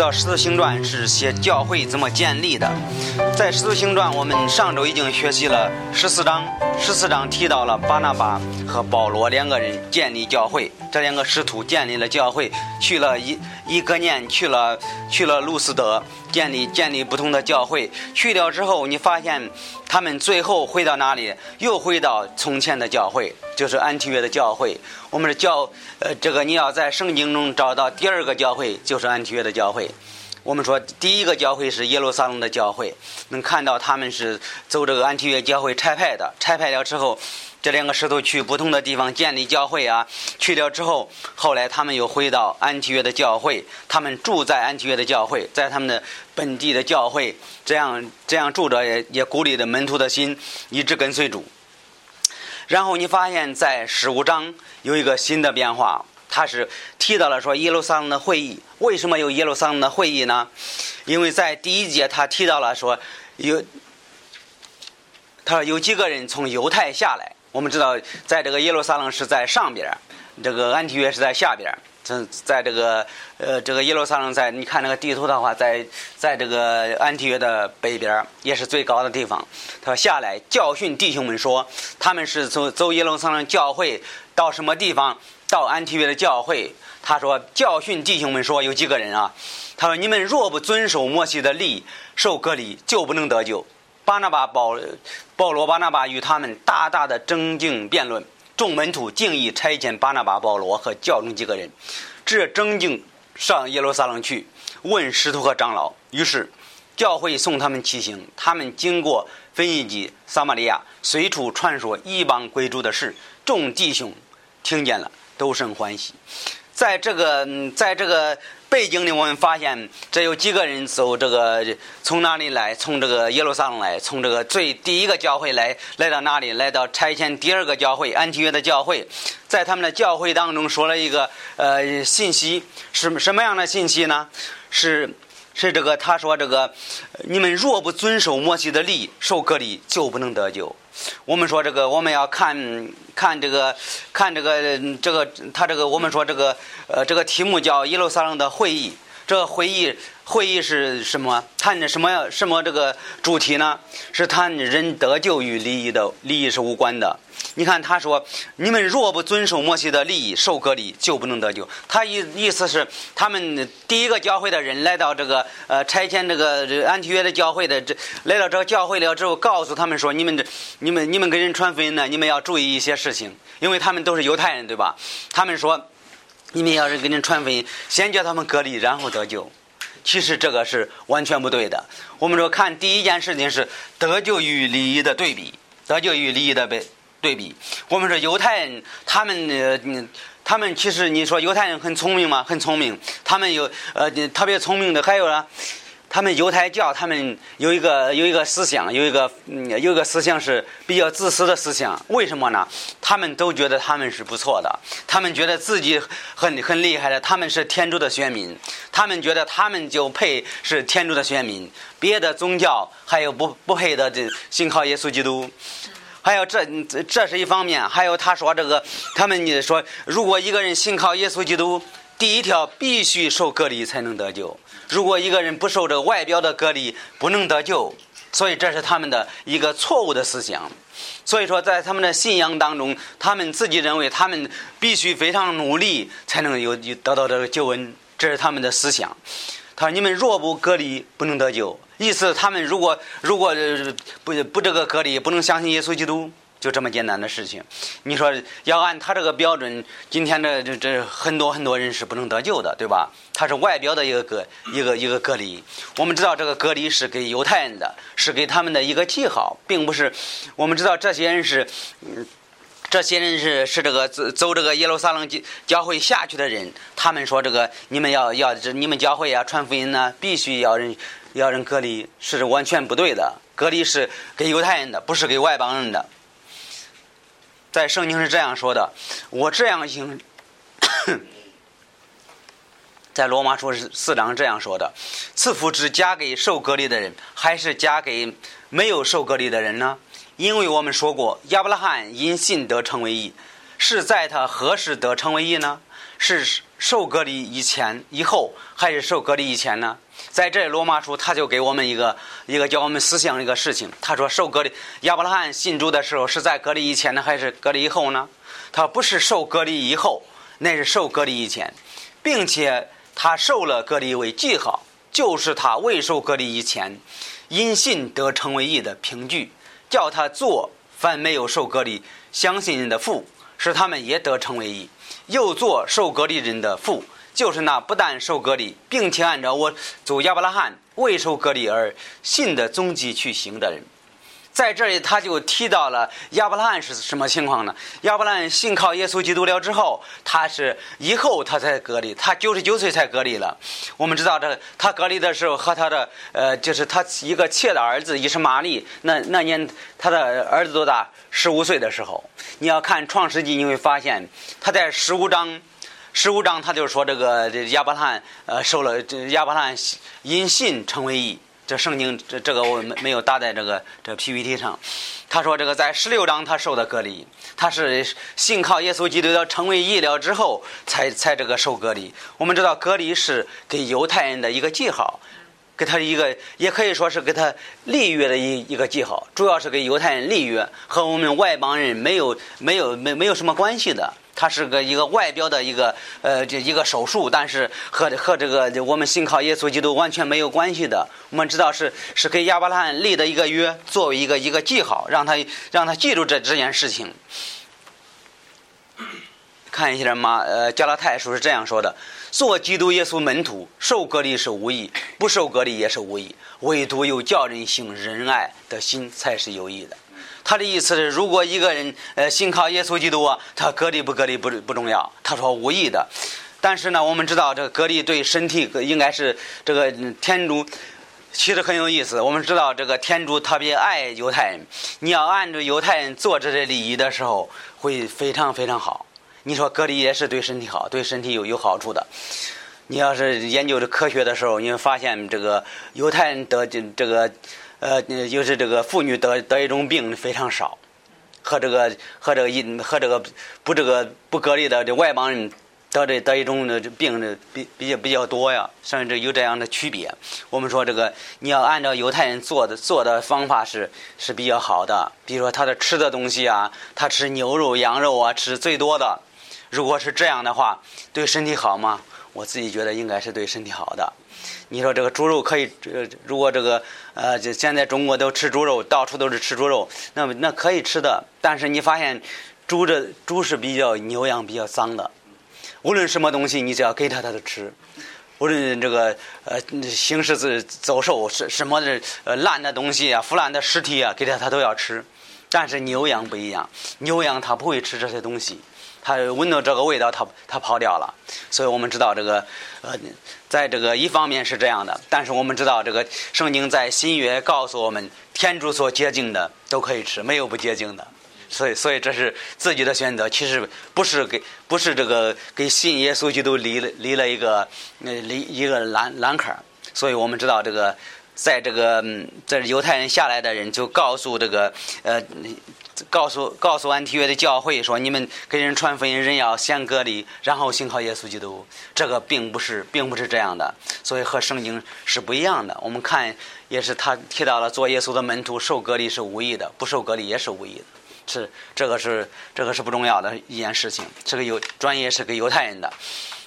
道《十字星传》是写教会怎么建立的。在《十字星传》，我们上周已经学习了十四章，十四章提到了巴拿巴和保罗两个人建立教会，这两个使徒建立了教会，去了一一个年，去了去了路斯德，建立建立不同的教会。去掉之后，你发现他们最后回到哪里？又回到从前的教会，就是安提约的教会。我们的教，呃，这个你要在圣经中找到第二个教会，就是安提约的教会。我们说第一个教会是耶路撒冷的教会，能看到他们是走这个安提约教会拆派的。拆派了之后，这两个石头去不同的地方建立教会啊。去掉之后，后来他们又回到安提约的教会，他们住在安提约的教会，在他们的本地的教会，这样这样住着也也鼓励着门徒的心，一直跟随主。然后你发现，在十五章有一个新的变化，他是提到了说耶路撒冷的会议。为什么有耶路撒冷的会议呢？因为在第一节他提到了说有，他说有几个人从犹太下来。我们知道，在这个耶路撒冷是在上边，这个安提约是在下边。在在这个呃这个耶路撒冷在你看那个地图的话，在在这个安提约的北边，也是最高的地方。他下来教训弟兄们说，他们是从走耶路撒冷教会到什么地方？到安提约的教会。他说教训弟兄们说有几个人啊？他说你们若不遵守摩西的例，受割礼，就不能得救。巴拿巴保保罗巴拿巴与他们大大的争竞辩论。众门徒竟意差遣巴拿巴、保罗和教中几个人，这争竞上耶路撒冷去问使徒和长老。于是教会送他们骑行，他们经过腓尼基、撒玛利亚，随处传说异邦归主的事。众弟兄听见了，都生欢喜。在这个，在这个。背景里，我们发现这有几个人走这个从哪里来？从这个耶路撒冷来，从这个最第一个教会来，来到哪里？来到拆迁第二个教会安提约的教会，在他们的教会当中说了一个呃信息，什什么样的信息呢？是是这个他说这个你们若不遵守摩西的例，受隔离就不能得救。我们说这个，我们要看看这个，看这个，这个他这个，我们说这个，呃，这个题目叫耶路撒冷的会议。这会议会议是什么？谈的什么什么这个主题呢？是谈人得救与利益的利益是无关的。你看他说：“你们若不遵守摩西的利益，受割礼就不能得救。”他意意思是，他们第一个教会的人来到这个呃拆迁这个安提约的教会的这来到这个教会了之后，告诉他们说：“你们这你们你们给人传福音呢，你们要注意一些事情，因为他们都是犹太人，对吧？”他们说。你们要是给人传福音，先叫他们隔离，然后得救。其实这个是完全不对的。我们说看第一件事情是得救与利益的对比，得救与利益的对对比。我们说犹太人，他们呃，他们其实你说犹太人很聪明吗？很聪明。他们有呃特别聪明的，还有呢。他们犹太教，他们有一个有一个思想，有一个嗯，有一个思想是比较自私的思想。为什么呢？他们都觉得他们是不错的，他们觉得自己很很厉害的，他们是天主的选民，他们觉得他们就配是天主的选民，别的宗教还有不不配的这信靠耶稣基督。还有这这是一方面，还有他说这个，他们说如果一个人信靠耶稣基督，第一条必须受隔离才能得救。如果一个人不受这个外表的隔离，不能得救，所以这是他们的一个错误的思想。所以说，在他们的信仰当中，他们自己认为他们必须非常努力才能有得到这个救恩，这是他们的思想。他说：“你们若不隔离，不能得救。”意思他们如果如果不不这个隔离，不能相信耶稣基督。就这么简单的事情，你说要按他这个标准，今天这这这很多很多人是不能得救的，对吧？他是外表的一个隔一个一个隔离。我们知道这个隔离是给犹太人的，是给他们的一个记号，并不是。我们知道这些人是，这些人是是这个走走这个耶路撒冷教教会下去的人。他们说这个你们要要你们教会啊传福音呢，必须要人要人隔离，是完全不对的。隔离是给犹太人的，不是给外邦人的。在圣经是这样说的，我这样行，在罗马书是四章这样说的：赐福只加给受隔离的人，还是加给没有受隔离的人呢？因为我们说过，亚伯拉罕因信得成为义，是在他何时得成为义呢？是受隔离以前、以后，还是受隔离以前呢？在这罗马书，他就给我们一个一个教我们思想一个事情。他说，受隔离亚伯拉罕信主的时候是在隔离以前呢，还是隔离以后呢？他不是受隔离以后，那是受隔离以前，并且他受了隔离为记号，就是他未受隔离以前，因信得成为义的凭据，叫他做凡没有受隔离相信人的父，使他们也得成为义，又做受隔离人的父。就是那不但受隔离，并且按照我祖亚伯拉罕未受隔离而信的踪迹去行的人，在这里他就提到了亚伯拉罕是什么情况呢？亚伯拉罕信靠耶稣基督了之后，他是以后他才隔离，他九十九岁才隔离了。我们知道这他隔离的时候和他的呃，就是他一个妾的儿子也是玛丽，那那年他的儿子多大？十五岁的时候，你要看创世纪，你会发现他在十五章。十五章他就说这个这亚伯拉罕呃受了这亚伯拉罕因信成为义，这圣经这这个我没没有打在这个这 PPT 上。他说这个在十六章他受的隔离，他是信靠耶稣基督要成为义了之后才才这个受隔离。我们知道隔离是给犹太人的一个记号，给他一个也可以说是给他立约的一一个记号，主要是给犹太人立约，和我们外邦人没有没有没没有什么关系的。它是个一个外表的一个呃这一个手术，但是和和这个我们信靠耶稣基督完全没有关系的。我们知道是是给亚伯拉罕立的一个约，作为一个一个记号，让他让他记住这这件事情。看一下马呃加拉太书是这样说的：做基督耶稣门徒，受隔离是无益，不受隔离也是无益，唯独有叫人行仁爱的心才是有益的。他的意思是，如果一个人呃信靠耶稣基督啊，他隔离不隔离不不重要。他说无意的，但是呢，我们知道这个隔离对身体应该是这个天主，其实很有意思。我们知道这个天主特别爱犹太人，你要按照犹太人做这些礼仪的时候，会非常非常好。你说隔离也是对身体好，对身体有有好处的。你要是研究这科学的时候，你会发现这个犹太人得这个。呃，就是这个妇女得得一种病非常少，和这个和这个一和这个不这个不隔离的这外邦人得这得一种的病的比比较比较多呀，甚至有这样的区别。我们说这个你要按照犹太人做的做的方法是是比较好的，比如说他的吃的东西啊，他吃牛肉、羊肉啊，吃最多的。如果是这样的话，对身体好吗？我自己觉得应该是对身体好的。你说这个猪肉可以，呃，如果这个，呃，就现在中国都吃猪肉，到处都是吃猪肉，那么那可以吃的。但是你发现，猪这猪是比较牛羊比较脏的，无论什么东西，你只要给它，它都吃。无论这个呃行尸走走兽是什么的呃烂的东西啊，腐烂的尸体啊，给它它都要吃。但是牛羊不一样，牛羊它不会吃这些东西。他闻到这个味道，他他跑掉了。所以我们知道这个，呃，在这个一方面是这样的，但是我们知道这个圣经在新约告诉我们，天主所洁净的都可以吃，没有不洁净的。所以，所以这是自己的选择，其实不是给不是这个给信耶稣基督离了离了一个呃离一个栏栏坎儿。所以我们知道这个，在这个在犹太人下来的人就告诉这个呃。告诉告诉安提约的教会说：“你们给人传福音，人要先隔离，然后信靠耶稣基督。这个并不是，并不是这样的，所以和圣经是不一样的。我们看，也是他提到了做耶稣的门徒受隔离是无益的，不受隔离也是无益的。是这个是这个是不重要的一件事情。这个有专业是给犹太人的，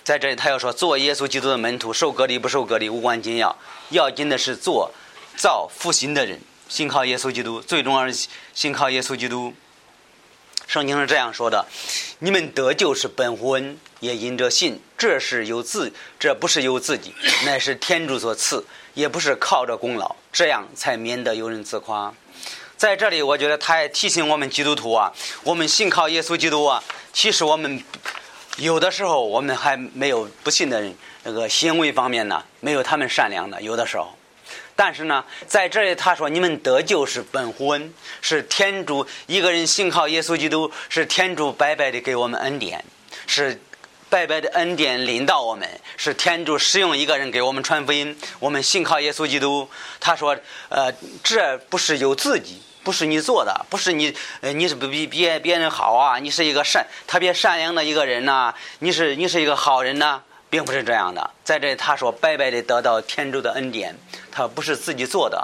在这里他要说做耶稣基督的门徒受隔离不受隔离无关紧要，要紧的是做造复兴的人。”信靠耶稣基督，最重要是信靠耶稣基督。圣经是这样说的：“你们得救是本乎恩，也因着信。这是由自，这不是由自己，乃是天主所赐，也不是靠着功劳，这样才免得有人自夸。”在这里，我觉得他也提醒我们基督徒啊，我们信靠耶稣基督啊，其实我们有的时候我们还没有不信的人，那个行为方面呢，没有他们善良的，有的时候。但是呢，在这里他说：“你们得救是本乎恩，是天主一个人信靠耶稣基督，是天主白白的给我们恩典，是白白的恩典领导我们，是天主使用一个人给我们传福音。我们信靠耶稣基督。他说：‘呃，这不是由自己，不是你做的，不是你，呃，你是不比别别人好啊，你是一个善特别善良的一个人呐，你是你是一个好人呐，并不是这样的。在这他说白白的得到天主的恩典，他不是自己做的。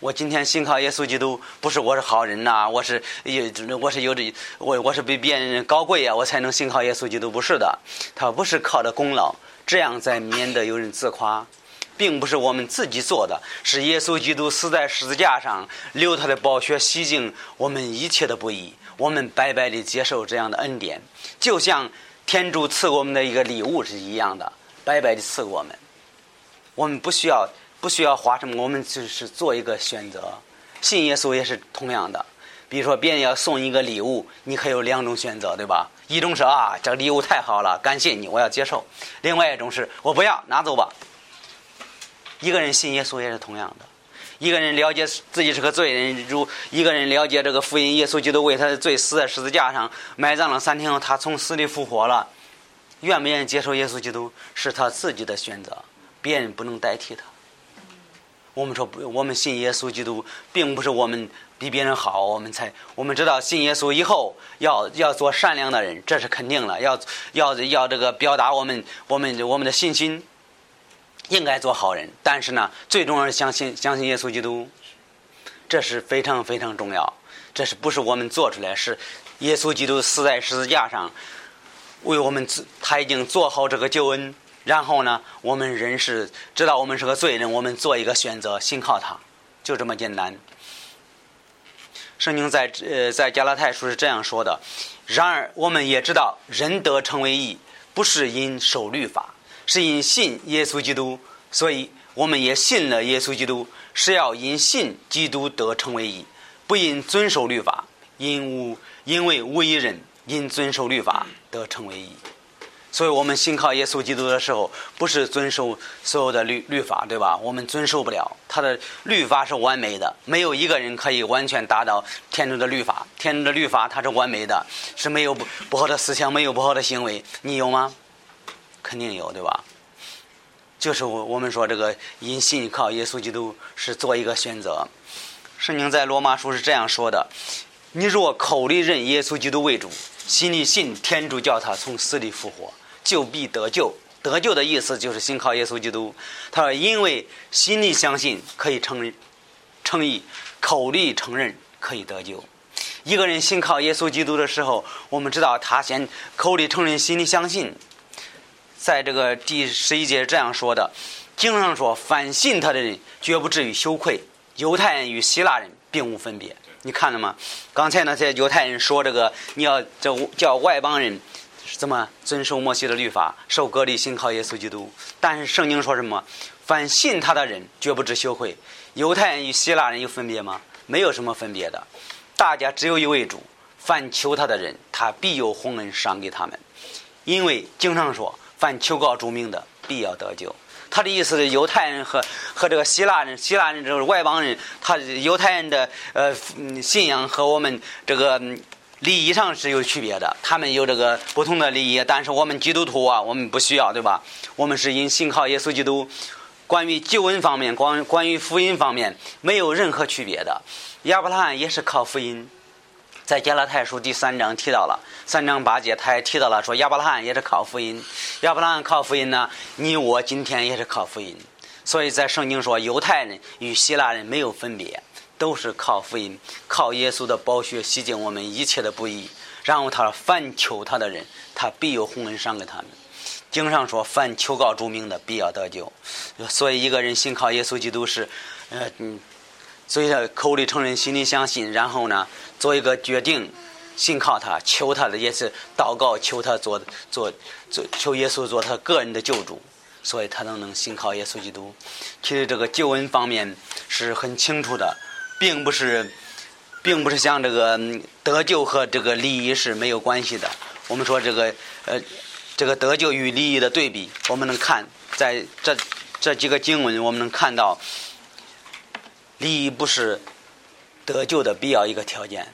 我今天信靠耶稣基督，不是我是好人呐，我是有我是有这我我是比别人高贵呀，我才能信靠耶稣基督，不是的，他不是靠着功劳，这样才免得有人自夸，并不是我们自己做的，是耶稣基督死在十字架上，流他的宝血洗净我们一切的不义，我们白白的接受这样的恩典，就像天主赐给我们的一个礼物是一样的，白白的赐给我们，我们不需要。不需要花什么，我们就是做一个选择。信耶稣也是同样的。比如说，别人要送一个礼物，你可以有两种选择，对吧？一种是啊，这个礼物太好了，感谢你，我要接受；另外一种是我不要，拿走吧。一个人信耶稣也是同样的。一个人了解自己是个罪人，如一个人了解这个福音，耶稣基督为他的罪死在十字架上，埋葬了三天后，他从死里复活了。愿不愿意接受耶稣基督，是他自己的选择，别人不能代替他。我们说不，我们信耶稣基督，并不是我们比别人好，我们才我们知道信耶稣以后要要做善良的人，这是肯定了。要要要这个表达我们我们我们的信心，应该做好人。但是呢，最重要是相信相信耶稣基督，这是非常非常重要。这是不是我们做出来？是耶稣基督死在十字架上，为我们他已经做好这个救恩。然后呢，我们人是知道我们是个罪人，我们做一个选择，信靠他，就这么简单。圣经在呃在加拉太书是这样说的：然而我们也知道，人得成为义，不是因守律法，是因信耶稣基督。所以我们也信了耶稣基督，是要因信基督得成为义，不因遵守律法，因无因为无一人因遵守律法得成为义。所以我们信靠耶稣基督的时候，不是遵守所有的律律法，对吧？我们遵守不了，他的律法是完美的，没有一个人可以完全达到天主的律法。天主的律法它是完美的，是没有不不好的思想，没有不好的行为。你有吗？肯定有，对吧？就是我我们说这个因信靠耶稣基督是做一个选择。圣经在罗马书是这样说的：你若口里认耶稣基督为主，心里信天主叫他从死里复活。就必得救。得救的意思就是信靠耶稣基督。他说：“因为心里相信可以承认，称义；口里承认可以得救。”一个人信靠耶稣基督的时候，我们知道他先口里承认，心里相信。在这个第十一节这样说的：“经上说，凡信他的人，绝不至于羞愧。犹太人与希腊人并无分别。”你看了吗？刚才那些犹太人说这个，你要这叫外邦人。怎么遵守摩西的律法，受割礼，信靠耶稣基督？但是圣经说什么？凡信他的人，绝不知羞愧。犹太人与希腊人有分别吗？没有什么分别的，大家只有一位主。凡求他的人，他必有洪恩赏给他们。因为经上说，凡求告主名的，必要得救。他的意思是，犹太人和和这个希腊人，希腊人就是外邦人，他犹太人的呃信仰和我们这个。利益上是有区别的，他们有这个不同的利益，但是我们基督徒啊，我们不需要，对吧？我们是因信靠耶稣基督，关于救恩方面，关关于福音方面，没有任何区别的。亚伯拉罕也是靠福音，在加拉太书第三章提到了三章八节，他也提到了说亚伯拉罕也是靠福音。亚伯拉罕靠福音呢，你我今天也是靠福音。所以在圣经说，犹太人与希腊人没有分别。都是靠福音，靠耶稣的宝血洗净我们一切的不义。然后他说凡求他的人，他必有洪恩赏给他们。经上说，凡求告主名的，必要得救。所以一个人信靠耶稣基督是，呃嗯，所以他口里承认，心里相信，然后呢，做一个决定，信靠他，求他的也是祷告，求他做做做，求耶稣做他个人的救主。所以他能能信靠耶稣基督。其实这个救恩方面是很清楚的。并不是，并不是像这个得救和这个利益是没有关系的。我们说这个呃，这个得救与利益的对比，我们能看在这这几个经文，我们能看到，利益不是得救的必要一个条件，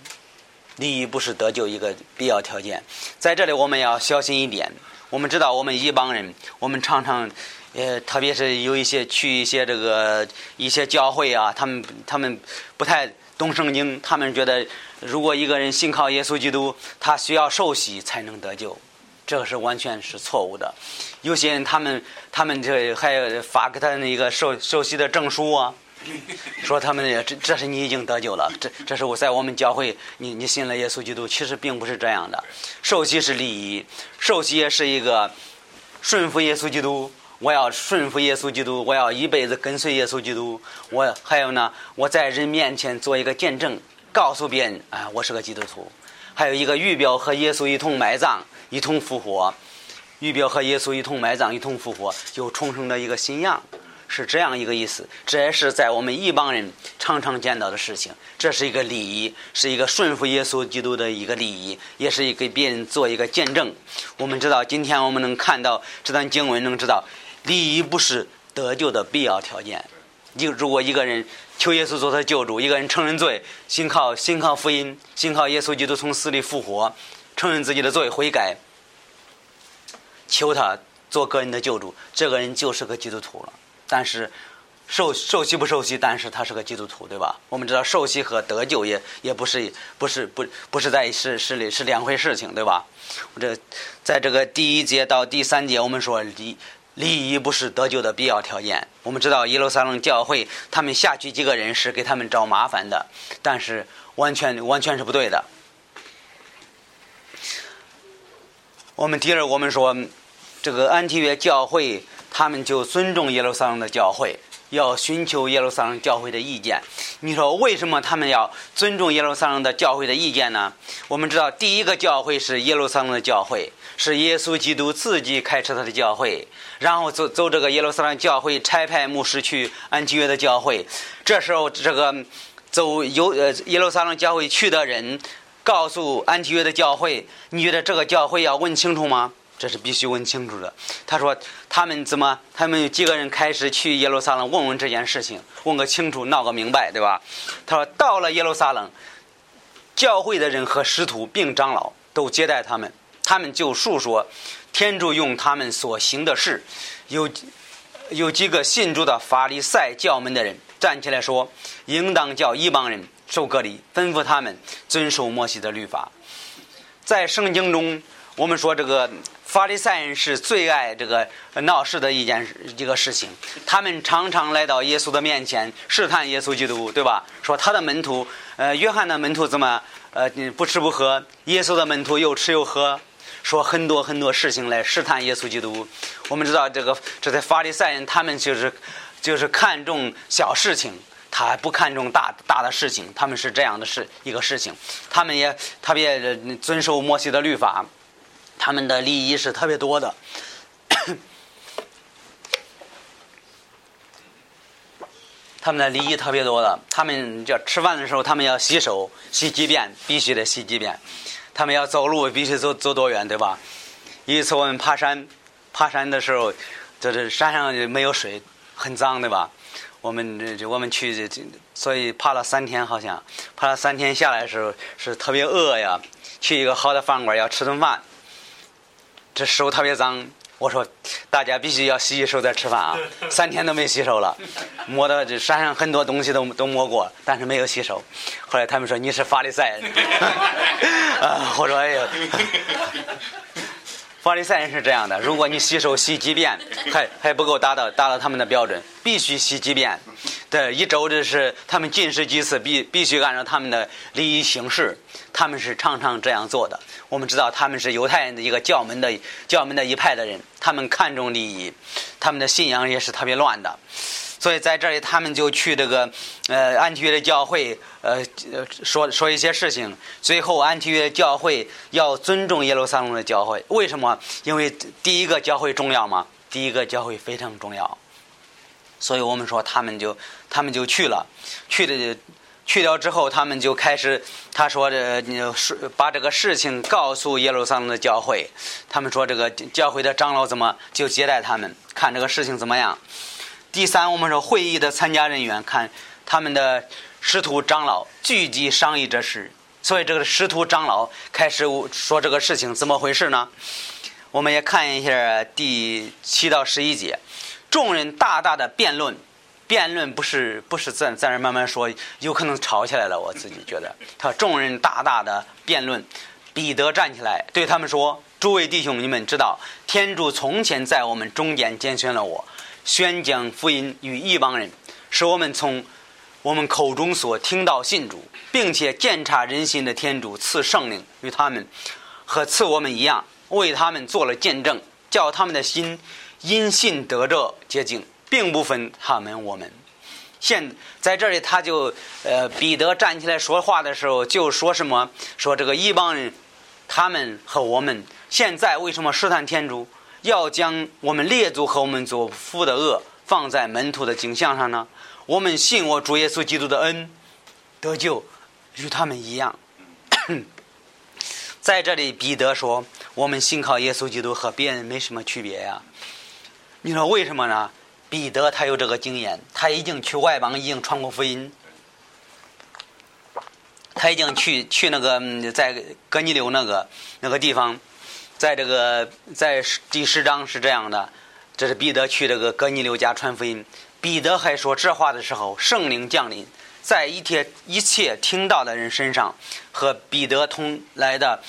利益不是得救一个必要条件。在这里，我们要小心一点。我们知道，我们一帮人，我们常常。呃，特别是有一些去一些这个一些教会啊，他们他们不太懂圣经，他们觉得如果一个人信靠耶稣基督，他需要受洗才能得救，这个是完全是错误的。有些人他们他们这还发给他那个受受洗的证书啊，说他们这这是你已经得救了，这这是我在我们教会你你信了耶稣基督，其实并不是这样的。受洗是礼仪，受洗也是一个顺服耶稣基督。我要顺服耶稣基督，我要一辈子跟随耶稣基督。我还有呢，我在人面前做一个见证，告诉别人啊，我是个基督徒。还有一个预表和耶稣一同埋葬，一同复活。预表和耶稣一同埋葬，一同复活，就重生的一个新样。是这样一个意思，这也是在我们一帮人常常见到的事情。这是一个礼仪，是一个顺服耶稣基督的一个礼仪，也是给别人做一个见证。我们知道，今天我们能看到这段经文，能知道礼仪不是得救的必要条件。你如果一个人求耶稣做他救主，一个人承认罪，信靠信靠福音，信靠耶稣基督从死里复活，承认自己的罪，悔改，求他做个人的救主，这个人就是个基督徒了。但是，受受洗不受洗，但是他是个基督徒，对吧？我们知道受洗和得救也也不是不是不不是在是是是两回事情，对吧？我这在这个第一节到第三节，我们说礼礼仪不是得救的必要条件。我们知道耶路撒冷教会他们下去几个人是给他们找麻烦的，但是完全完全是不对的。我们第二，我们说这个安提约教会。他们就尊重耶路撒冷的教会，要寻求耶路撒冷教会的意见。你说为什么他们要尊重耶路撒冷的教会的意见呢？我们知道，第一个教会是耶路撒冷的教会，是耶稣基督自己开设他的教会，然后走走这个耶路撒冷教会差派牧师去安提约的教会。这时候，这个走有呃耶路撒冷教会去的人，告诉安提约的教会：“你觉得这个教会要问清楚吗？”这是必须问清楚的。他说：“他们怎么？他们有几个人开始去耶路撒冷问问这件事情，问个清楚，闹个明白，对吧？”他说：“到了耶路撒冷，教会的人和师徒并长老都接待他们，他们就述说天主用他们所行的事。有有几个信主的法利赛教门的人站起来说，应当叫一帮人受隔离，吩咐他们遵守摩西的律法。在圣经中，我们说这个。”法利赛人是最爱这个闹事的一件一个事情，他们常常来到耶稣的面前试探耶稣基督，对吧？说他的门徒，呃，约翰的门徒怎么呃不吃不喝，耶稣的门徒又吃又喝，说很多很多事情来试探耶稣基督。我们知道这个这些法利赛人，他们就是就是看重小事情，他不看重大大的事情，他们是这样的事一个事情，他们也特别遵守摩西的律法。他们的礼仪是特别多的，他们的礼仪特别多的。他们叫吃饭的时候，他们要洗手，洗几遍，必须得洗几遍。他们要走路，必须走走多远，对吧？有一次我们爬山，爬山的时候，就是山上没有水，很脏，对吧？我们这我们去，所以爬了三天，好像爬了三天下来的时候是特别饿呀。去一个好的饭馆要吃顿饭。这手特别脏，我说大家必须要洗洗手再吃饭啊！三天都没洗手了，摸到这山上很多东西都都摸过，但是没有洗手。后来他们说你是法利赛人，啊，我说哎呀。法利赛人是这样的：如果你洗手洗几遍，还还不够达到达到他们的标准，必须洗几遍。对，一周就是他们进食几次，必必须按照他们的礼仪行事。他们是常常这样做的。我们知道他们是犹太人的一个教门的教门的一派的人，他们看重礼仪，他们的信仰也是特别乱的。所以在这里，他们就去这个呃安提约的教会，呃说说一些事情。最后，安提约教会要尊重耶路撒冷的教会。为什么？因为第一个教会重要吗？第一个教会非常重要。所以我们说，他们就他们就去了，去的去掉之后，他们就开始他说的，说把这个事情告诉耶路撒冷的教会。他们说这个教会的长老怎么就接待他们，看这个事情怎么样。第三，我们说会议的参加人员看他们的师徒长老聚集商议这事，所以这个师徒长老开始说这个事情怎么回事呢？我们也看一下第七到十一节，众人大大的辩论，辩论不是不是在在那慢慢说，有可能吵起来了。我自己觉得，他众人大大的辩论，彼得站起来对他们说：“诸位弟兄，你们知道，天主从前在我们中间拣选了我，宣讲福音与异邦人，使我们从我们口中所听到信主，并且鉴察人心的天主赐圣灵与他们，和赐我们一样，为他们做了见证，叫他们的心因信得着洁净。”并不分他们我们，现在这里他就呃彼得站起来说话的时候就说什么说这个异邦人，他们和我们现在为什么试探天主，要将我们列祖和我们祖父的恶放在门徒的景象上呢？我们信我主耶稣基督的恩得救，与他们一样。在这里彼得说我们信靠耶稣基督和别人没什么区别呀？你说为什么呢？彼得他有这个经验，他已经去外邦，已经传过福音，他已经去去那个在哥尼流那个那个地方，在这个在第十章是这样的，这是彼得去这个哥尼流家传福音。彼得还说这话的时候，圣灵降临在一切一切听到的人身上，和彼得同来的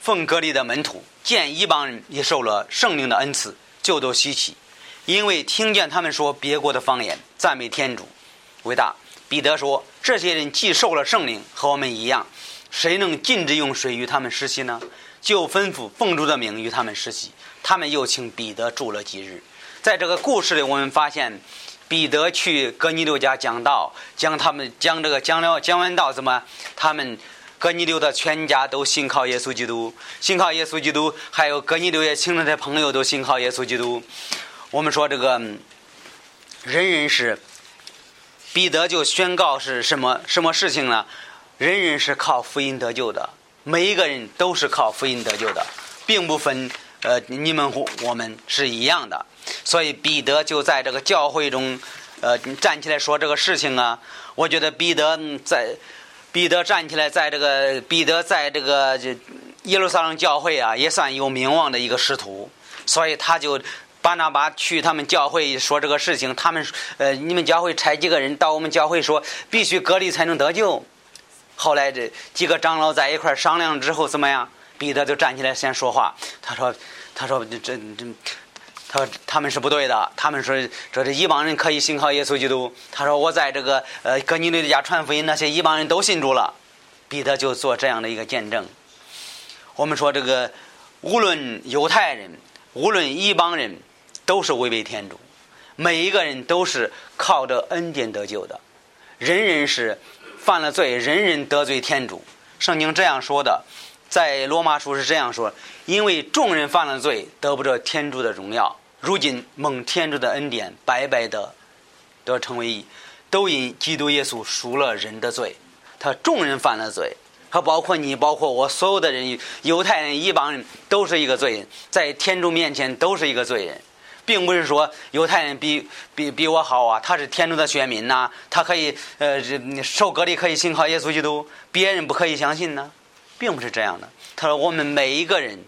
奉隔离的门徒见一帮人也受了圣灵的恩赐，就都稀奇。因为听见他们说别国的方言，赞美天主伟大。彼得说：“这些人既受了圣灵，和我们一样，谁能禁止用水与他们施洗呢？”就吩咐奉主的名与他们施洗。他们又请彼得住了几日。在这个故事里，我们发现彼得去哥尼流家讲道，将他们将这个讲了讲完道，怎么他们哥尼流的全家都信靠耶稣基督，信靠耶稣基督，还有哥尼流也请了的朋友都信靠耶稣基督。我们说这个人人是彼得就宣告是什么什么事情呢？人人是靠福音得救的，每一个人都是靠福音得救的，并不分呃你们我们是一样的。所以彼得就在这个教会中呃站起来说这个事情啊。我觉得彼得在彼得站起来在这个彼得在这个耶路撒冷教会啊也算有名望的一个使徒，所以他就。巴拿巴去他们教会说这个事情，他们呃，你们教会差几个人到我们教会说，必须隔离才能得救。后来这几个长老在一块商量之后，怎么样？彼得就站起来先说话，他说：“他说这这，他说他们是不对的。他们说说这一帮人可以信靠耶稣基督。他说我在这个呃哥尼流的家传福音，那些一帮人都信主了。彼得就做这样的一个见证。我们说这个无论犹太人，无论一帮人。”都是违背天主，每一个人都是靠着恩典得救的，人人是犯了罪，人人得罪天主。圣经这样说的，在罗马书是这样说：因为众人犯了罪，得不着天主的荣耀。如今蒙天主的恩典，白白的得成为义，都因基督耶稣赎了人的罪。他众人犯了罪，他包括你，包括我，所有的人，犹太人一帮人都是一个罪人，在天主面前都是一个罪人。并不是说犹太人比比比我好啊，他是天主的选民呐，他可以呃受隔离，可以信靠耶稣基督，别人不可以相信呢，并不是这样的。他说我们每一个人，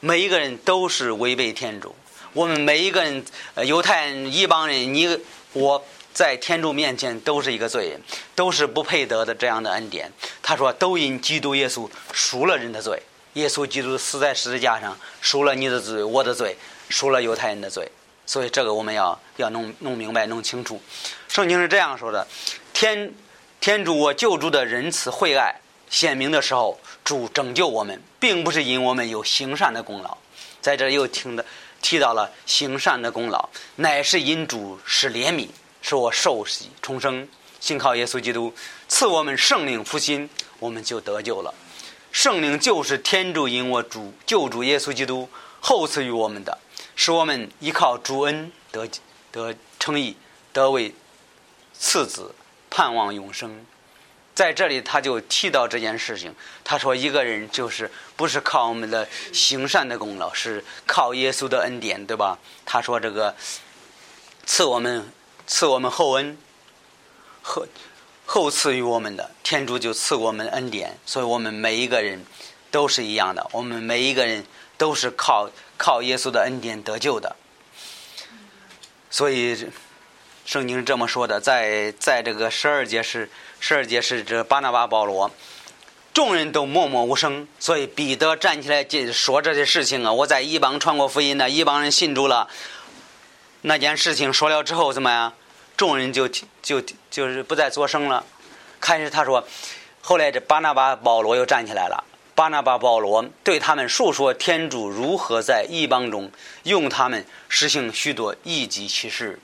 每一个人都是违背天主，我们每一个人，犹太人一帮人，你我在天主面前都是一个罪人，都是不配得的这样的恩典。他说都因基督耶稣赎了人的罪，耶稣基督死在十字架上赎了你的罪，我的罪。赎了犹太人的罪，所以这个我们要要弄弄明白、弄清楚。圣经是这样说的：天天主我救助的仁慈惠爱显明的时候，主拯救我们，并不是因我们有行善的功劳。在这又听的提到了行善的功劳，乃是因主是怜悯，使我受洗重生，信靠耶稣基督，赐我们圣灵复兴，我们就得救了。圣灵就是天主因我主救主耶稣基督厚赐予我们的。使我们依靠主恩得得称义，得为次子，盼望永生。在这里，他就提到这件事情。他说：“一个人就是不是靠我们的行善的功劳，是靠耶稣的恩典，对吧？”他说：“这个赐我们赐我们厚恩，后后赐予我们的天主就赐我们恩典。所以我们每一个人都是一样的，我们每一个人都是靠。”靠耶稣的恩典得救的，所以圣经是这么说的，在在这个十二节是十二节是这巴拿巴保罗，众人都默默无声，所以彼得站起来进说这些事情啊，我在一帮传过福音的，一帮人信主了。那件事情说了之后怎么样？众人就就就是不再作声了。开始他说，后来这巴拿巴保罗又站起来了。巴拿巴保罗对他们述说天主如何在异邦中用他们实行许多异己启示。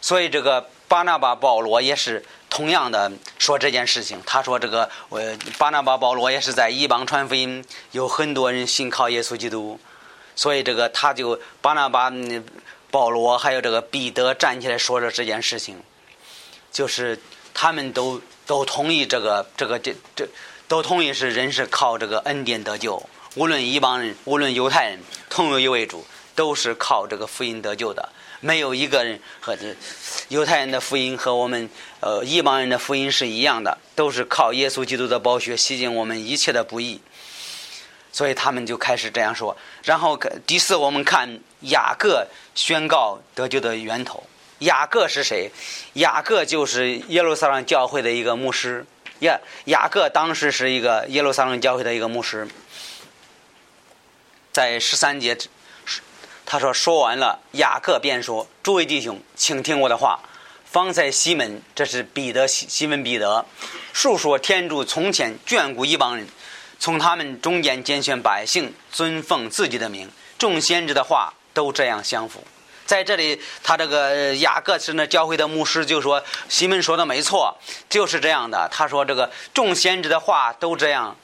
所以这个巴拿巴保罗也是同样的说这件事情。他说这个呃巴拿巴保罗也是在异邦传福音，有很多人信靠耶稣基督。所以这个他就巴拿巴。保罗还有这个彼得站起来说了这件事情，就是他们都都同意这个这个这这都同意是人是靠这个恩典得救，无论一帮人，无论犹太人，同有一位主，都是靠这个福音得救的。没有一个人和这犹太人的福音和我们呃一帮人的福音是一样的，都是靠耶稣基督的宝血洗净我们一切的不义。所以他们就开始这样说。然后第四，我们看雅各宣告得救的源头。雅各是谁？雅各就是耶路撒冷教会的一个牧师。雅雅各当时是一个耶路撒冷教会的一个牧师。在十三节，他说说完了，雅各便说：“诸位弟兄，请听我的话。方才西门，这是彼得西西门彼得，述说天主从前眷顾一帮人。”从他们中间拣选百姓，尊奉自己的名，众先知的话都这样相符。在这里，他这个雅各是那教会的牧师就说：“西门说的没错，就是这样的。”他说：“这个众先知的话都这样，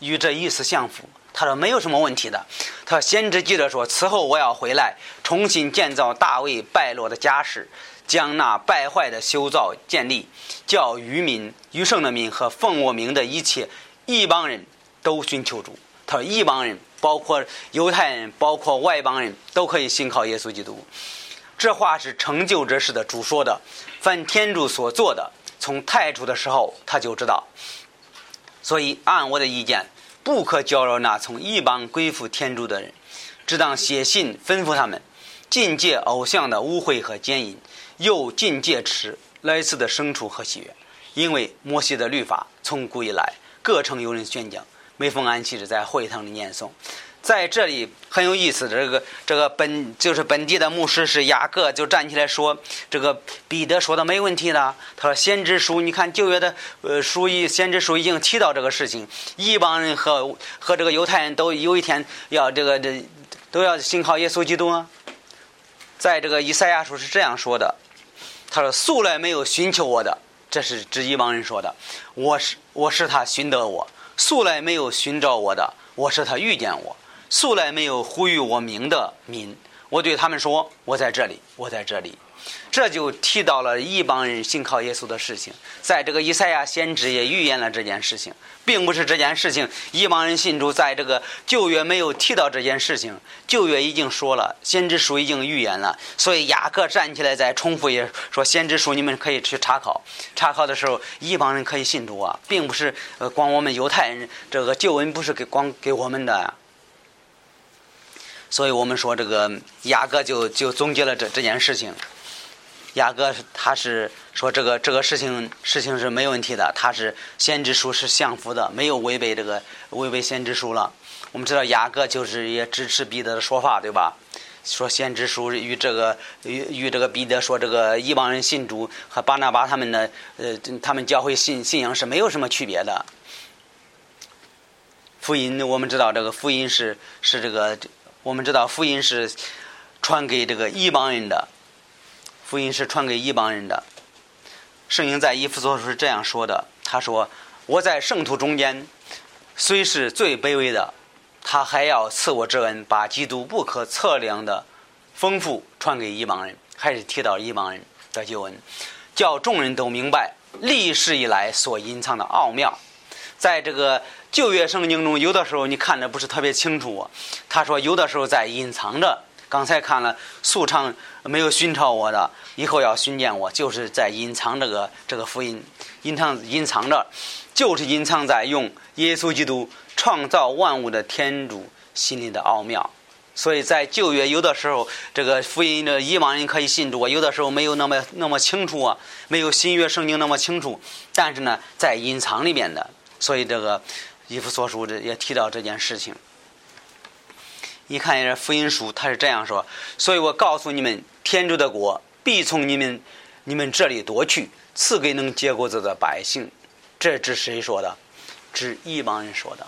与这意思相符。”他说：“没有什么问题的。”他先知记着说：“此后我要回来，重新建造大卫败落的家室，将那败坏的修造建立，叫愚民、余剩的民和奉我名的一切异邦人。”都寻求主。他说：“一帮人，包括犹太人，包括外邦人都可以信靠耶稣基督。”这话是成就这事的主说的。凡天主所做的，从太初的时候他就知道。所以按我的意见，不可搅扰那从一邦归附天主的人，只当写信吩咐他们，禁戒偶像的污秽和奸淫，又禁戒吃来自的牲畜和喜悦。因为摩西的律法从古以来，各城有人宣讲。每逢安息日，在会堂里念诵，在这里很有意思。这个这个本就是本地的牧师是雅各，就站起来说：“这个彼得说的没问题的。”他说：“先知书，你看旧约的呃书一先知书已经提到这个事情，一帮人和和这个犹太人都有一天要这个这都要信靠耶稣基督啊。”在这个以赛亚书是这样说的：“他说素来没有寻求我的，这是指一帮人说的。我是我是他寻得我。”素来没有寻找我的，我是他遇见我；素来没有呼吁我名的民，我对他们说：“我在这里，我在这里。”这就提到了一帮人信靠耶稣的事情。在这个以赛亚先知也预言了这件事情，并不是这件事情一帮人信主，在这个旧约没有提到这件事情，旧约已经说了，先知书已经预言了。所以雅各站起来再重复也说：“先知书你们可以去查考，查考的时候一帮人可以信主啊，并不是呃光我们犹太人这个旧恩不是给光给我们的。”所以我们说这个雅各就就总结了这这件事情。雅各他是说这个这个事情事情是没问题的，他是先知书是相符的，没有违背这个违背先知书了。我们知道雅各就是也支持彼得的说法，对吧？说先知书与这个与与这个彼得说这个一帮人信主和巴拿巴他们的呃他们教会信信仰是没有什么区别的。福音我们知道这个福音是是这个我们知道福音是传给这个一帮人的。福音是传给一帮人的。圣经在以弗所书是这样说的：“他说，我在圣徒中间，虽是最卑微的，他还要赐我之恩，把基督不可测量的丰富传给一帮人。”还是提到一帮人的救恩，叫众人都明白历史以来所隐藏的奥妙。在这个旧约圣经中，有的时候你看着不是特别清楚。他说，有的时候在隐藏着。刚才看了素常没有寻找我的，以后要寻见我，就是在隐藏这个这个福音，隐藏隐藏着，就是隐藏在用耶稣基督创造万物的天主心里的奥妙。所以在旧约有的时候，这个福音的以往人可以信主啊，有的时候没有那么那么清楚啊，没有新约圣经那么清楚。但是呢，在隐藏里面的，所以这个以弗所书这也提到这件事情。你看这福音书，他是这样说：，所以我告诉你们，天主的国必从你们你们这里夺去，赐给能结果子的百姓。这是谁说的？指一帮人说的。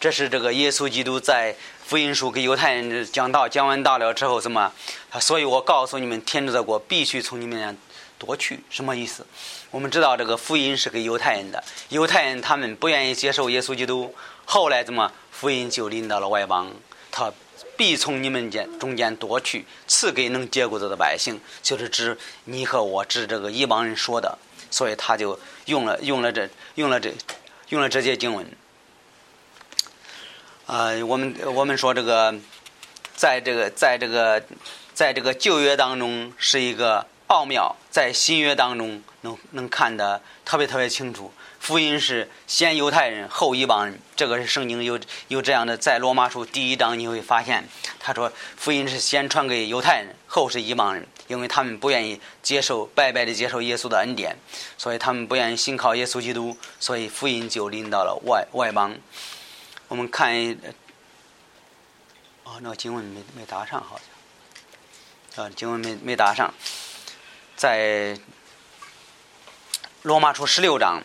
这是这个耶稣基督在福音书给犹太人讲道，讲完道了之后，怎么？所以我告诉你们，天主的国必须从你们夺去。什么意思？我们知道这个福音是给犹太人的，犹太人他们不愿意接受耶稣基督，后来怎么福音就临到了外邦？他。必从你们间中间夺去，赐给能结果子的百姓，就是指你和我，指这个一帮人说的，所以他就用了用了这用了这用了这些经文。啊，我们我们说这个，在这个在这个在这个旧约当中是一个奥妙，在新约当中能能看得特别特别清楚。福音是先犹太人后一帮人，这个是圣经有有这样的，在罗马书第一章你会发现，他说福音是先传给犹太人，后是一帮人，因为他们不愿意接受白白的接受耶稣的恩典，所以他们不愿意信靠耶稣基督，所以福音就临到了外外邦。我们看一，哦，那个经文没没答上，好像，啊，经文没没答上，在罗马书十六章。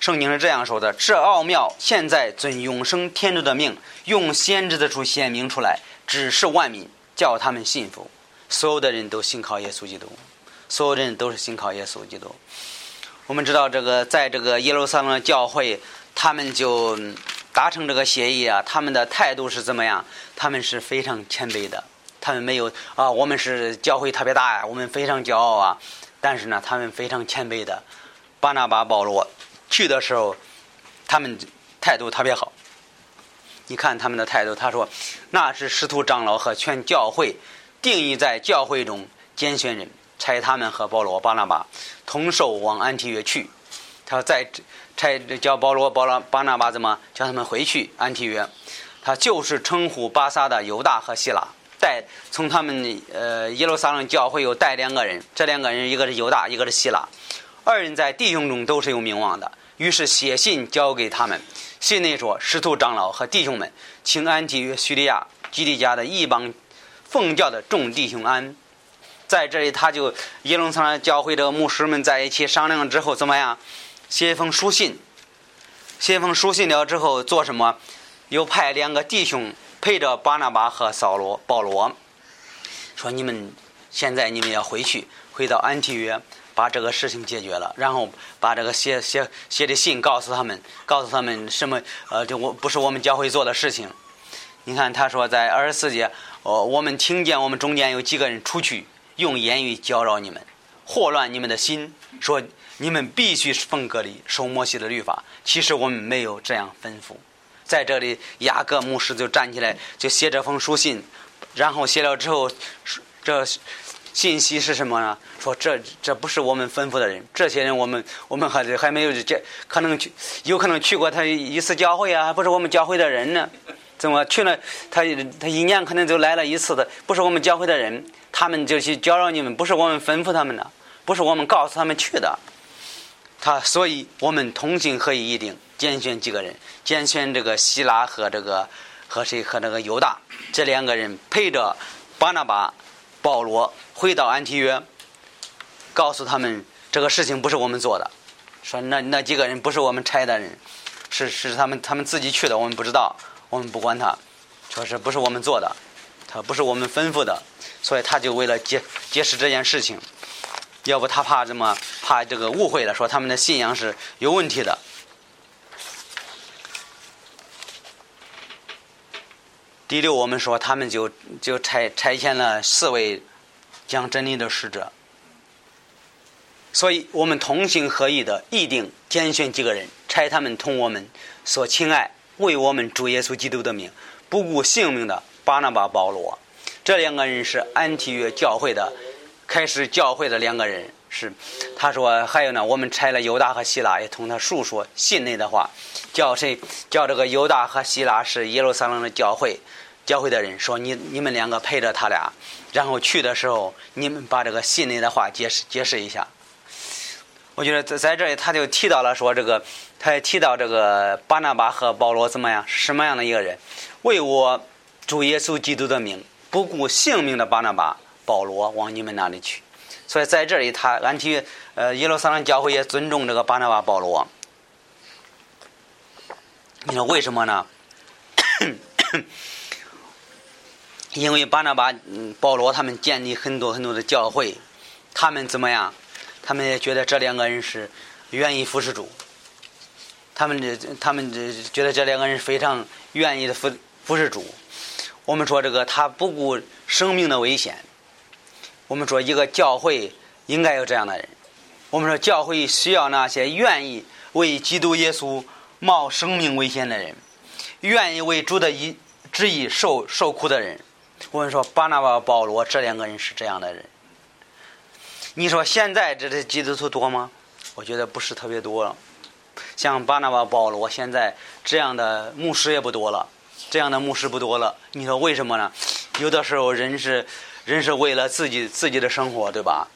圣经是这样说的：“这奥妙，现在遵永生天主的命，用先知的书显明出来，指示万民，叫他们信服。所有的人都信靠耶稣基督，所有的人都是信靠耶稣基督。我们知道，这个在这个耶路撒冷教会，他们就达成这个协议啊。他们的态度是怎么样？他们是非常谦卑的，他们没有啊，我们是教会特别大呀，我们非常骄傲啊。但是呢，他们非常谦卑的，巴拿巴、保罗。”去的时候，他们态度特别好。你看他们的态度，他说：“那是使徒长老和全教会定义在教会中拣选人，差他们和保罗、巴拿巴同守往安提约去。他说再差叫保罗、保罗、巴拿巴怎么叫他们回去安提约？他就是称呼巴萨的犹大和希拉带从他们呃耶路撒冷教会有带两个人，这两个人一个是犹大，一个是希拉，二人在弟兄中都是有名望的。”于是写信交给他们，信内说：“师徒长老和弟兄们，请安提约叙利亚基利家的一帮奉教的众弟兄安。”在这里，他就耶路撒冷教会的牧师们在一起商量之后，怎么样？写一封书信。写封书信了之后，做什么？又派两个弟兄陪着巴拿巴和扫罗、保罗，说：“你们现在你们要回去，回到安提约。”把这个事情解决了，然后把这个写写写的信告诉他们，告诉他们什么？呃，这我不是我们教会做的事情。你看，他说在二十四节，哦，我们听见我们中间有几个人出去用言语搅扰你们，祸乱你们的心，说你们必须奉隔离，守摩西的律法。其实我们没有这样吩咐。在这里，雅各牧师就站起来，就写这封书信，然后写了之后，这。信息是什么呢？说这这不是我们吩咐的人，这些人我们我们还还没有这可能去，有可能去过他一次教会啊，还不是我们教会的人呢？怎么去了？他他一年可能就来了一次的，不是我们教会的人，他们就去搅扰你们，不是我们吩咐他们的，不是我们告诉他们去的。他所以我们同心合意，一定拣选几个人，拣选这个希拉和这个和谁和那个犹大这两个人陪着巴拿巴。保罗回到安提约，告诉他们这个事情不是我们做的，说那那几个人不是我们差的人，是是他们他们自己去的，我们不知道，我们不管他，说是不是我们做的，他不是我们吩咐的，所以他就为了解解释这件事情，要不他怕这么怕这个误会了，说他们的信仰是有问题的。第六，我们说他们就就拆拆迁了四位讲真理的使者，所以我们同心合意的一定拣选几个人，差他们同我们所亲爱、为我们主耶稣基督的名不顾性命的巴拿巴、保罗，这两个人是安提约教会的开始教会的两个人。是，他说还有呢，我们拆了犹大和希腊，也同他述说信内的话，叫谁？叫这个犹大和希腊是耶路撒冷的教会。教会的人说：“你你们两个陪着他俩，然后去的时候，你们把这个信里的话解释解释一下。”我觉得在在这里他就提到了说这个，他也提到这个巴拿巴和保罗怎么样，什么样的一个人，为我主耶稣基督的名不顾性命的巴拿巴、保罗往你们那里去。所以在这里，他安提呃耶路撒冷教会也尊重这个巴拿巴、保罗。你说为什么呢？因为巴拿巴、嗯保罗他们建立很多很多的教会，他们怎么样？他们也觉得这两个人是愿意服侍主。他们这，他们这觉得这两个人非常愿意的服服侍主。我们说这个他不顾生命的危险。我们说一个教会应该有这样的人。我们说教会需要那些愿意为基督耶稣冒生命危险的人，愿意为主的一旨意受受苦的人。我们说巴拿巴、保罗这两个人是这样的人。你说现在这的基督徒多吗？我觉得不是特别多了。像巴拿巴、保罗现在这样的牧师也不多了，这样的牧师不多了。你说为什么呢？有的时候人是人是为了自己自己的生活，对吧？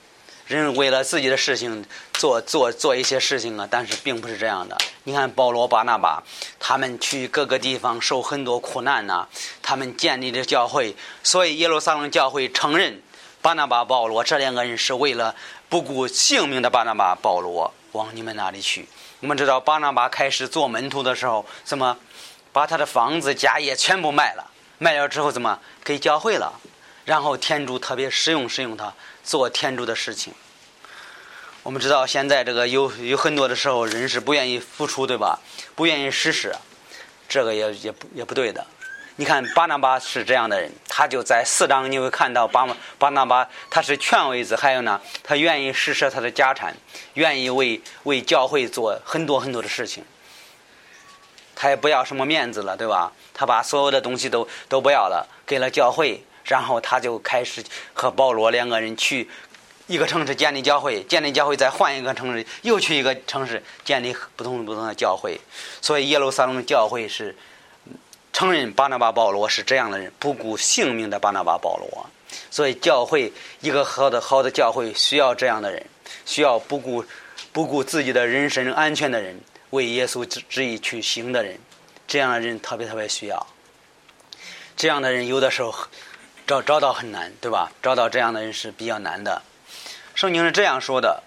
人为了自己的事情做做做一些事情啊，但是并不是这样的。你看保罗、巴拿巴，他们去各个地方受很多苦难呐，他们建立的教会，所以耶路撒冷教会承认巴拿巴、保罗这两个人是为了不顾性命的巴拿巴、保罗往你们那里去。我们知道巴拿巴开始做门徒的时候，怎么把他的房子、家业全部卖了？卖了之后怎么给教会了？然后天主特别使用使用他。做天主的事情，我们知道现在这个有有很多的时候，人是不愿意付出，对吧？不愿意施舍，这个也也不也不对的。你看巴拿巴是这样的人，他就在四章你会看到巴巴拿巴他是权威子，还有呢，他愿意施舍他的家产，愿意为为教会做很多很多的事情。他也不要什么面子了，对吧？他把所有的东西都都不要了，给了教会。然后他就开始和保罗两个人去一个城市建立教会，建立教会再换一个城市，又去一个城市建立不同不同的教会。所以耶路撒冷教会是承认巴拿巴、保罗是这样的人，不顾性命的巴拿巴、保罗。所以教会一个好的好的教会需要这样的人，需要不顾不顾自己的人身安全的人，为耶稣之旨意去行的人，这样的人特别特别需要。这样的人有的时候。找找到很难，对吧？找到这样的人是比较难的。圣经是这样说的：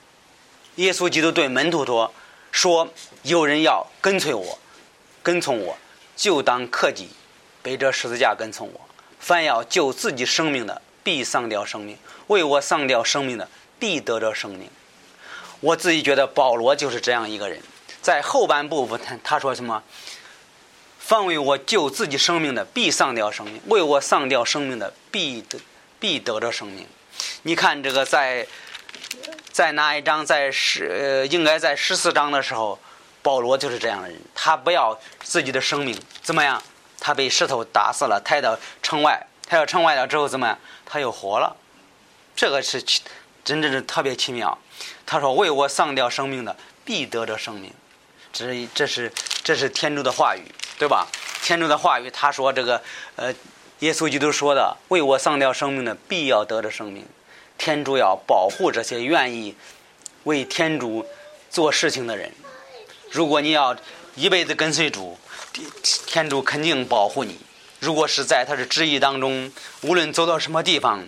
耶稣基督对门徒说：“说有人要跟随我，跟从我，就当克己，背着十字架跟从我。凡要救自己生命的，必丧掉生命；为我丧掉生命的，必得着生命。”我自己觉得保罗就是这样一个人。在后半部分，他他说什么？凡为我救自己生命的，必丧掉生命；为我丧掉生命的，必得必得着生命。你看这个在在哪一章？在十呃，应该在十四章的时候，保罗就是这样的人。他不要自己的生命，怎么样？他被石头打死了，抬到城外。抬到城外了之后，怎么样？他又活了。这个是奇真正是特别奇妙。他说：“为我丧掉生命的，必得着生命。”这是这是这是天主的话语。对吧？天主的话语，他说这个，呃，耶稣基督说的：“为我丧掉生命的，必要得着生命。”天主要保护这些愿意为天主做事情的人。如果你要一辈子跟随主，天主肯定保护你。如果是在他的旨意当中，无论走到什么地方，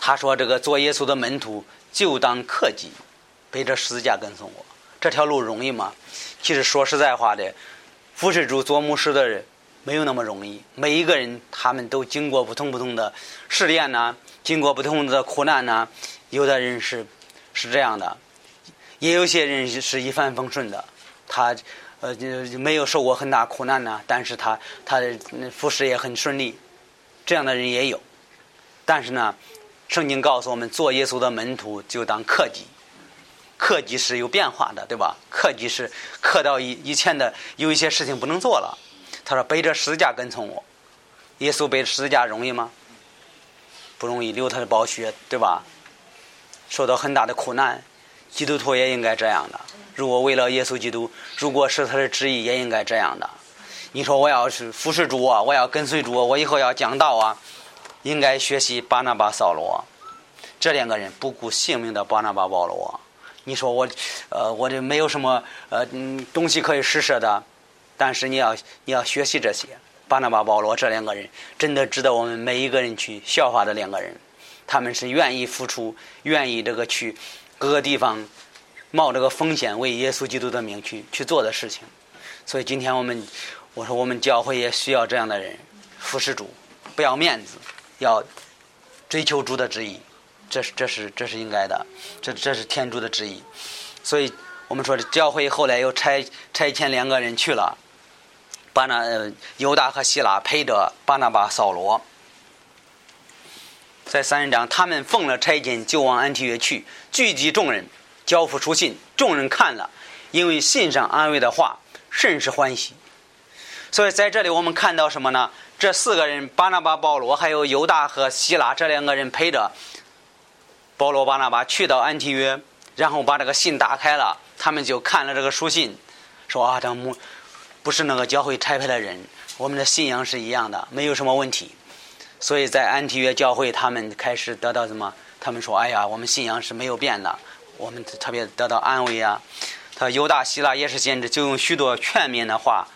他说：“这个做耶稣的门徒，就当克己，背着十字架跟从我。”这条路容易吗？其实说实在话的。服侍主做牧师的人没有那么容易，每一个人他们都经过不同不同的试炼呢，经过不同的苦难呢。有的人是是这样的，也有些人是一帆风顺的，他呃没有受过很大苦难呢，但是他他的服侍也很顺利，这样的人也有。但是呢，圣经告诉我们，做耶稣的门徒就当克己。克己是有变化的，对吧？克己是克到以以前的有一些事情不能做了。他说：“背着十字架跟从我。”耶稣背着十字架容易吗？不容易，流他的宝血，对吧？受到很大的苦难。基督徒也应该这样的。如果为了耶稣基督，如果是他的旨意，也应该这样的。你说我要是服侍主啊，我要跟随主啊，我以后要讲道啊，应该学习巴拿巴、扫罗这两个人不顾性命的巴拿巴、保罗。你说我，呃，我这没有什么呃东西可以施舍的，但是你要你要学习这些。巴拿巴、保罗这两个人真的值得我们每一个人去效法的两个人，他们是愿意付出，愿意这个去各个地方冒这个风险为耶稣基督的名去去做的事情。所以今天我们我说我们教会也需要这样的人，服侍主，不要面子，要追求主的旨意，这是这是这是应该的，这这是天主的旨意。所以我们说教会后来又拆拆迁两个人去了。巴拿犹大和希拉陪着巴拿巴、扫罗，在三十章，他们奉了差遣，就往安提约去，聚集众人，交付书信。众人看了，因为信上安慰的话，甚是欢喜。所以在这里，我们看到什么呢？这四个人，巴拿巴、保罗，还有犹大和希拉这两个人陪着保罗、巴拿巴去到安提约，然后把这个信打开了，他们就看了这个书信，说啊，这母。不是那个教会差派的人，我们的信仰是一样的，没有什么问题。所以在安提约教会，他们开始得到什么？他们说：“哎呀，我们信仰是没有变的，我们特别得到安慰啊。”他犹大、希腊也是先知，就用许多劝勉的话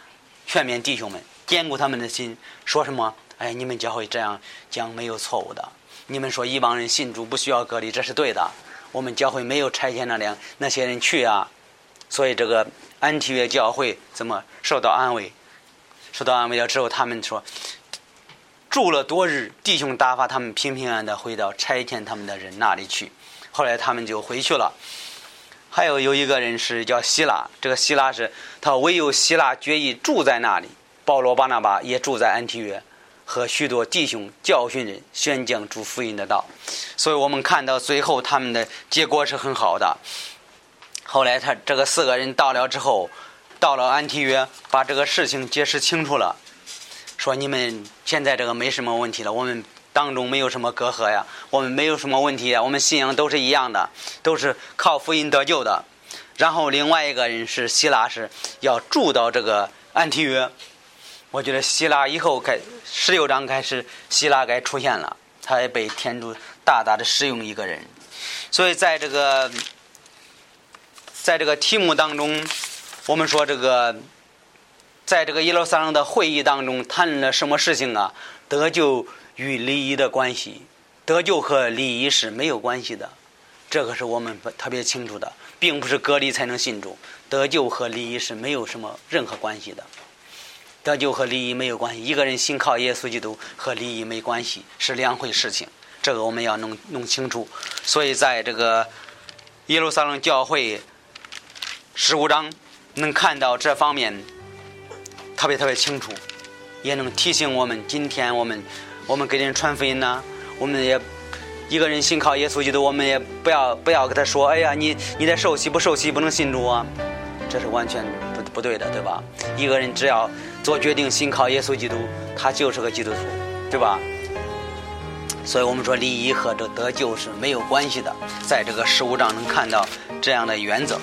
劝勉弟兄们，坚固他们的心。说什么？哎，你们教会这样讲没有错误的。你们说一帮人信主不需要隔离，这是对的。我们教会没有差遣那两那些人去啊。所以这个。安提约教会怎么受到安慰？受到安慰了之后，他们说住了多日，弟兄打发他们平平安安的回到拆迁他们的人那里去。后来他们就回去了。还有有一个人是叫希腊，这个希腊是他唯有希腊决意住在那里。保罗巴拿巴也住在安提约，和许多弟兄教训人，宣讲主福音的道。所以我们看到最后他们的结果是很好的。后来他这个四个人到了之后，到了安提约，把这个事情解释清楚了，说你们现在这个没什么问题了，我们当中没有什么隔阂呀，我们没有什么问题呀，我们信仰都是一样的，都是靠福音得救的。然后另外一个人是希腊，是要住到这个安提约。我觉得希腊以后该十六章开始，希腊该出现了，他也被天主大大的使用一个人，所以在这个。在这个题目当中，我们说这个，在这个耶路撒冷的会议当中谈论了什么事情啊？得救与礼仪的关系，得救和礼仪是没有关系的，这个是我们特别清楚的，并不是隔离才能信主，得救和礼仪是没有什么任何关系的，得救和礼仪没有关系，一个人信靠耶稣基督和礼仪没关系，是两回事情，这个我们要弄弄清楚。所以在这个耶路撒冷教会。十五章能看到这方面特别特别清楚，也能提醒我们：今天我们我们给人传福音呢，我们也一个人信靠耶稣基督，我们也不要不要跟他说：“哎呀，你你得受洗不受洗不能信主啊！”这是完全不不对的，对吧？一个人只要做决定信靠耶稣基督，他就是个基督徒，对吧？所以我们说礼仪和这得救是没有关系的，在这个十五章能看到这样的原则。